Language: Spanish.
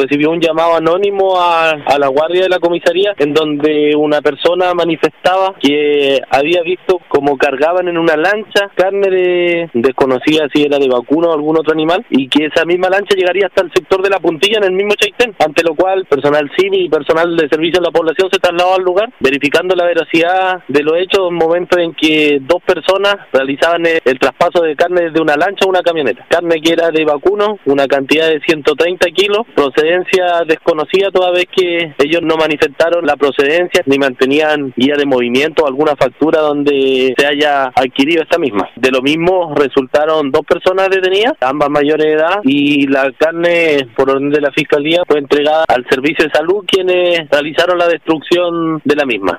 recibió un llamado anónimo a, a la guardia de la comisaría en donde una persona manifestaba que había visto cómo cargaban en una lancha carne de desconocida si era de vacuno o algún otro animal y que esa misma lancha llegaría hasta el sector de la puntilla en el mismo Chaitén, ante lo cual personal civil y personal de servicio a la población se trasladó al lugar verificando la veracidad de los hechos en momento en que dos personas realizaban el, el traspaso de carne desde una lancha a una camioneta. Carne que era de vacuno, una cantidad de 130 kilos, procedencia desconocida toda vez que ellos no manifestaron la procedencia ni mantenían guía de movimiento o alguna factura donde se haya adquirido esta misma. De lo mismo resultaron dos personas detenidas, ambas mayores de edad, y la carne, por orden de la Fiscalía, fue entregada al Servicio de Salud, quienes realizaron la destrucción de la misma.